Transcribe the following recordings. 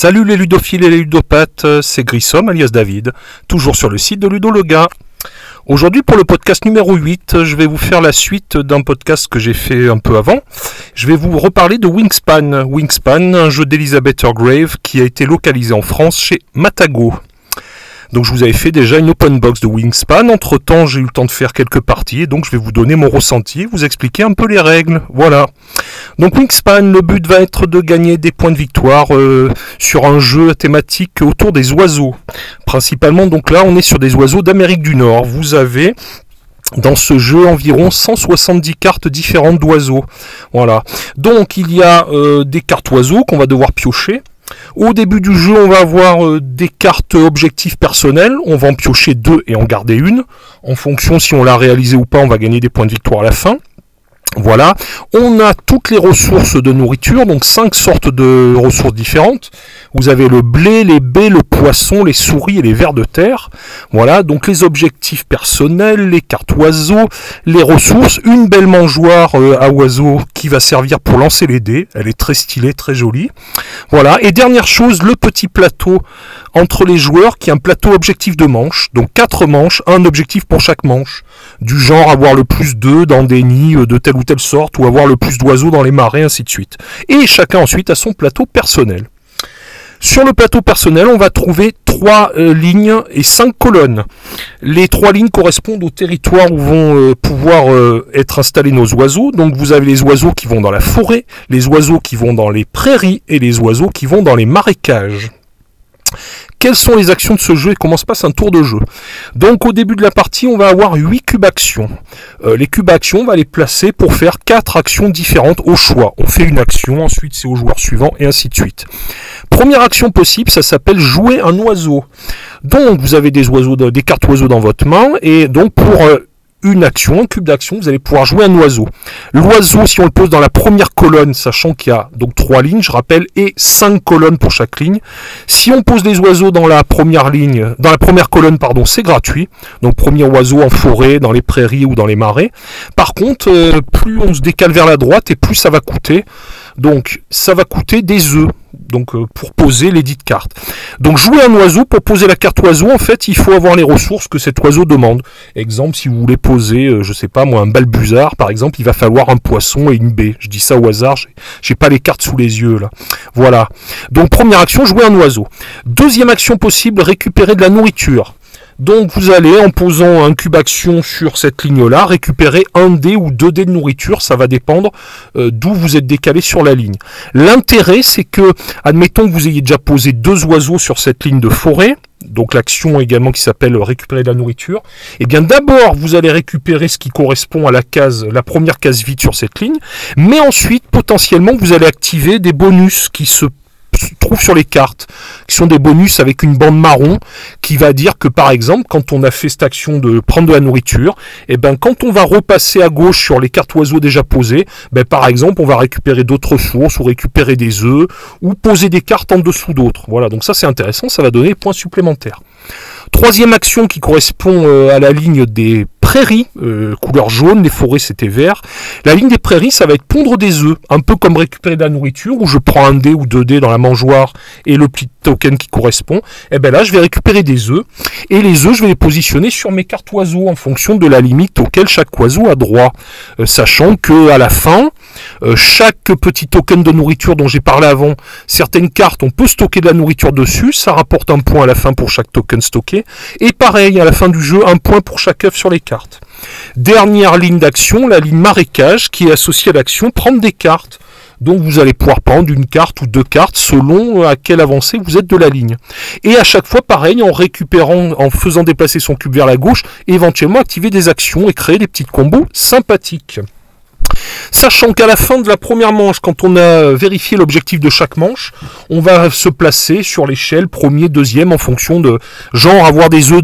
Salut les ludophiles et les ludopathes, c'est Grissom alias David, toujours sur le site de Ludologa. Aujourd'hui pour le podcast numéro 8, je vais vous faire la suite d'un podcast que j'ai fait un peu avant. Je vais vous reparler de Wingspan. Wingspan, un jeu d'Elizabeth Grave qui a été localisé en France chez Matago. Donc je vous avais fait déjà une open box de Wingspan. Entre temps, j'ai eu le temps de faire quelques parties et donc je vais vous donner mon ressenti, vous expliquer un peu les règles. Voilà. Donc Wingspan, le but va être de gagner des points de victoire euh, sur un jeu thématique autour des oiseaux. Principalement, donc là, on est sur des oiseaux d'Amérique du Nord. Vous avez dans ce jeu environ 170 cartes différentes d'oiseaux. Voilà. Donc il y a euh, des cartes oiseaux qu'on va devoir piocher. Au début du jeu, on va avoir euh, des cartes objectifs personnels. On va en piocher deux et en garder une. En fonction si on l'a réalisé ou pas, on va gagner des points de victoire à la fin. Voilà, on a toutes les ressources de nourriture, donc cinq sortes de ressources différentes. Vous avez le blé, les baies, le poisson, les souris et les vers de terre. Voilà, donc les objectifs personnels, les cartes oiseaux, les ressources, une belle mangeoire euh, à oiseaux qui va servir pour lancer les dés. Elle est très stylée, très jolie. Voilà, et dernière chose, le petit plateau entre les joueurs qui est un plateau objectif de manche. Donc quatre manches, un objectif pour chaque manche. Du genre avoir le plus d'œufs dans des nids euh, de telle ou telle sorte ou avoir le plus d'oiseaux dans les marais, ainsi de suite. Et chacun ensuite a son plateau personnel. Sur le plateau personnel, on va trouver trois euh, lignes et cinq colonnes. Les trois lignes correspondent au territoire où vont euh, pouvoir être installés nos oiseaux. Donc vous avez les oiseaux qui vont dans la forêt, les oiseaux qui vont dans les prairies et les oiseaux qui vont dans les marécages. Quelles sont les actions de ce jeu et comment se passe un tour de jeu Donc au début de la partie, on va avoir 8 cubes actions. Euh, les cubes actions, on va les placer pour faire 4 actions différentes au choix. On fait une action, ensuite c'est au joueur suivant et ainsi de suite. Première action possible, ça s'appelle jouer un oiseau. Donc vous avez des oiseaux, des cartes oiseaux dans votre main et donc pour euh, une action, un cube d'action, vous allez pouvoir jouer un oiseau. L'oiseau, si on le pose dans la première colonne, sachant qu'il y a donc trois lignes, je rappelle, et cinq colonnes pour chaque ligne. Si on pose des oiseaux dans la première ligne, dans la première colonne, pardon, c'est gratuit. Donc premier oiseau en forêt, dans les prairies ou dans les marais. Par contre, euh, plus on se décale vers la droite et plus ça va coûter. Donc ça va coûter des œufs donc euh, pour poser les dites cartes. Donc jouer un oiseau, pour poser la carte oiseau, en fait, il faut avoir les ressources que cet oiseau demande. Exemple, si vous voulez poser, euh, je sais pas moi, un balbuzard, par exemple, il va falloir un poisson et une baie. Je dis ça au hasard, j'ai pas les cartes sous les yeux là. Voilà. Donc première action, jouer un oiseau. Deuxième action possible, récupérer de la nourriture. Donc vous allez, en posant un cube action sur cette ligne-là, récupérer un dé ou deux dés de nourriture, ça va dépendre euh, d'où vous êtes décalé sur la ligne. L'intérêt, c'est que, admettons que vous ayez déjà posé deux oiseaux sur cette ligne de forêt, donc l'action également qui s'appelle récupérer de la nourriture, et eh bien d'abord vous allez récupérer ce qui correspond à la case, la première case vide sur cette ligne, mais ensuite potentiellement vous allez activer des bonus qui se trouve sur les cartes, qui sont des bonus avec une bande marron, qui va dire que par exemple, quand on a fait cette action de prendre de la nourriture, et eh ben quand on va repasser à gauche sur les cartes oiseaux déjà posées, ben par exemple, on va récupérer d'autres ressources, ou récupérer des œufs, ou poser des cartes en dessous d'autres. Voilà, donc ça c'est intéressant, ça va donner des points supplémentaires. Troisième action qui correspond euh, à la ligne des prairies, euh, couleur jaune, les forêts c'était vert. La ligne des prairies, ça va être pondre des œufs, un peu comme récupérer de la nourriture, où je prends un dé ou deux dés dans la mangeoire et le petit token qui correspond. Et eh bien là, je vais récupérer des œufs, et les œufs, je vais les positionner sur mes cartes oiseaux en fonction de la limite auquel chaque oiseau a droit, euh, sachant que à la fin, euh, chaque petit token de nourriture dont j'ai parlé avant, certaines cartes, on peut stocker de la nourriture dessus, ça rapporte un point à la fin pour chaque token stocké, et pareil, à la fin du jeu, un point pour chaque œuf sur les cartes. Dernière ligne d'action, la ligne marécage, qui est associée à l'action prendre des cartes. Donc vous allez pouvoir prendre une carte ou deux cartes selon à quelle avancée vous êtes de la ligne. Et à chaque fois, pareil, en récupérant, en faisant déplacer son cube vers la gauche, éventuellement activer des actions et créer des petites combos sympathiques. Sachant qu'à la fin de la première manche, quand on a vérifié l'objectif de chaque manche, on va se placer sur l'échelle premier, deuxième en fonction de genre avoir des œufs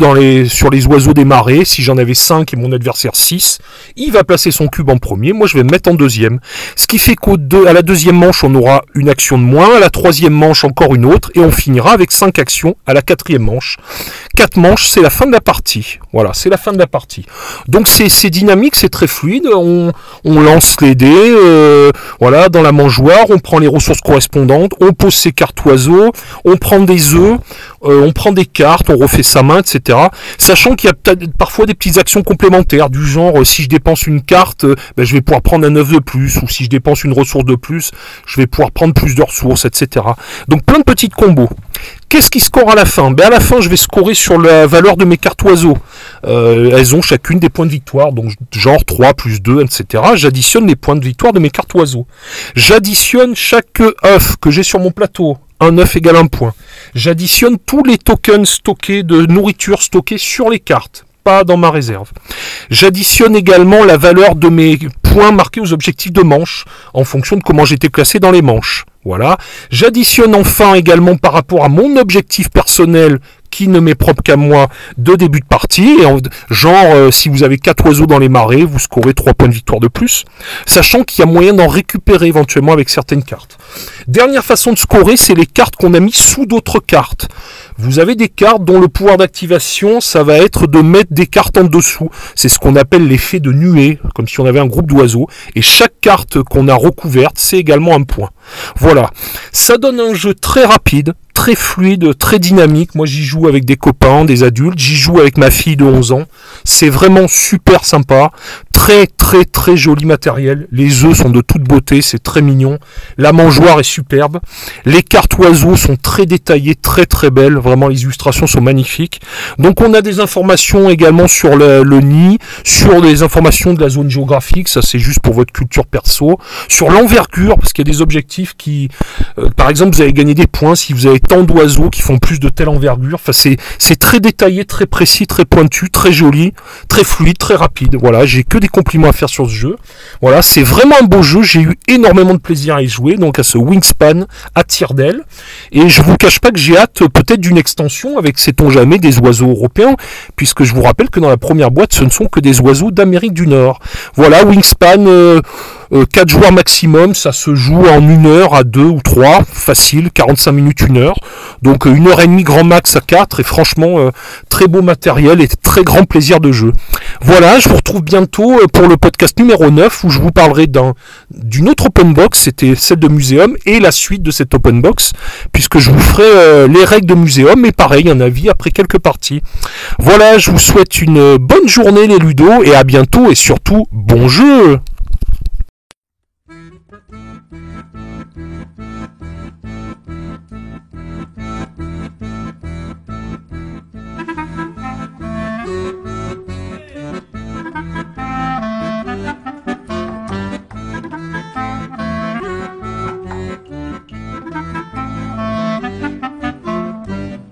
sur les oiseaux des marées. Si j'en avais 5 et mon adversaire 6, il va placer son cube en premier, moi je vais me mettre en deuxième. Ce qui fait qu'à la deuxième manche, on aura une action de moins, à la troisième manche encore une autre, et on finira avec 5 actions à la quatrième manche. 4 manches, c'est la fin de la partie. Voilà, c'est la fin de la partie. Donc c'est dynamique, c'est très fluide. On, lance les dés, euh, voilà, dans la mangeoire, on prend les ressources correspondantes, on pose ses cartes oiseaux, on prend des œufs, euh, on prend des cartes, on refait sa main, etc. Sachant qu'il y a parfois des petites actions complémentaires, du genre euh, si je dépense une carte, ben, je vais pouvoir prendre un œuf de plus, ou si je dépense une ressource de plus, je vais pouvoir prendre plus de ressources, etc. Donc plein de petites combos. Qu'est-ce qui score à la fin? Ben À la fin, je vais scorer sur la valeur de mes cartes oiseaux. Euh, elles ont chacune des points de victoire, donc genre 3 plus 2, etc. J'additionne les points de victoire de mes cartes oiseaux. J'additionne chaque œuf que j'ai sur mon plateau. Un œuf égale un point. J'additionne tous les tokens stockés de nourriture stockés sur les cartes pas dans ma réserve. J'additionne également la valeur de mes points marqués aux objectifs de manche en fonction de comment j'étais classé dans les manches. Voilà. J'additionne enfin également par rapport à mon objectif personnel qui ne m'est propre qu'à moi de début de partie. Genre, euh, si vous avez 4 oiseaux dans les marées, vous scorez 3 points de victoire de plus. Sachant qu'il y a moyen d'en récupérer éventuellement avec certaines cartes. Dernière façon de scorer, c'est les cartes qu'on a mis sous d'autres cartes. Vous avez des cartes dont le pouvoir d'activation, ça va être de mettre des cartes en dessous. C'est ce qu'on appelle l'effet de nuée, comme si on avait un groupe d'oiseaux. Et chaque carte qu'on a recouverte, c'est également un point. Voilà. Ça donne un jeu très rapide, très fluide, très dynamique. Moi, j'y joue avec des copains, des adultes. J'y joue avec ma fille de 11 ans. C'est vraiment super sympa. Très, très, très joli matériel. Les œufs sont de toute beauté. C'est très mignon. La mangeoire est superbe. Les cartes oiseaux sont très détaillées, très, très belles. Vraiment, les illustrations sont magnifiques. Donc, on a des informations également sur le, nid, sur les informations de la zone géographique. Ça, c'est juste pour votre culture perso. Sur l'envergure, parce qu'il y a des objectifs qui, euh, par exemple, vous allez gagner des points si vous avez tant d'oiseaux qui font plus de telle envergure. Enfin, c'est, très détaillé, très précis, très pointu, très joli, très fluide, très rapide. Voilà, j'ai que des compliments à faire sur ce jeu. Voilà, c'est vraiment un beau jeu. J'ai eu énormément de plaisir à y jouer, donc à ce Wingspan à tire d'aile. Et je vous cache pas que j'ai hâte peut-être d'une extension avec, sait-on jamais, des oiseaux européens, puisque je vous rappelle que dans la première boîte, ce ne sont que des oiseaux d'Amérique du Nord. Voilà, Wingspan. Euh, 4 euh, joueurs maximum, ça se joue en une heure à 2 ou 3, facile, 45 minutes, 1 heure. Donc euh, une heure et demie grand max à 4 et franchement euh, très beau matériel et très grand plaisir de jeu. Voilà, je vous retrouve bientôt pour le podcast numéro 9 où je vous parlerai d'une autre open box, c'était celle de Muséum et la suite de cette open box puisque je vous ferai les règles de Muséum et pareil un avis après quelques parties. Voilà, je vous souhaite une bonne journée les ludos et à bientôt et surtout bon jeu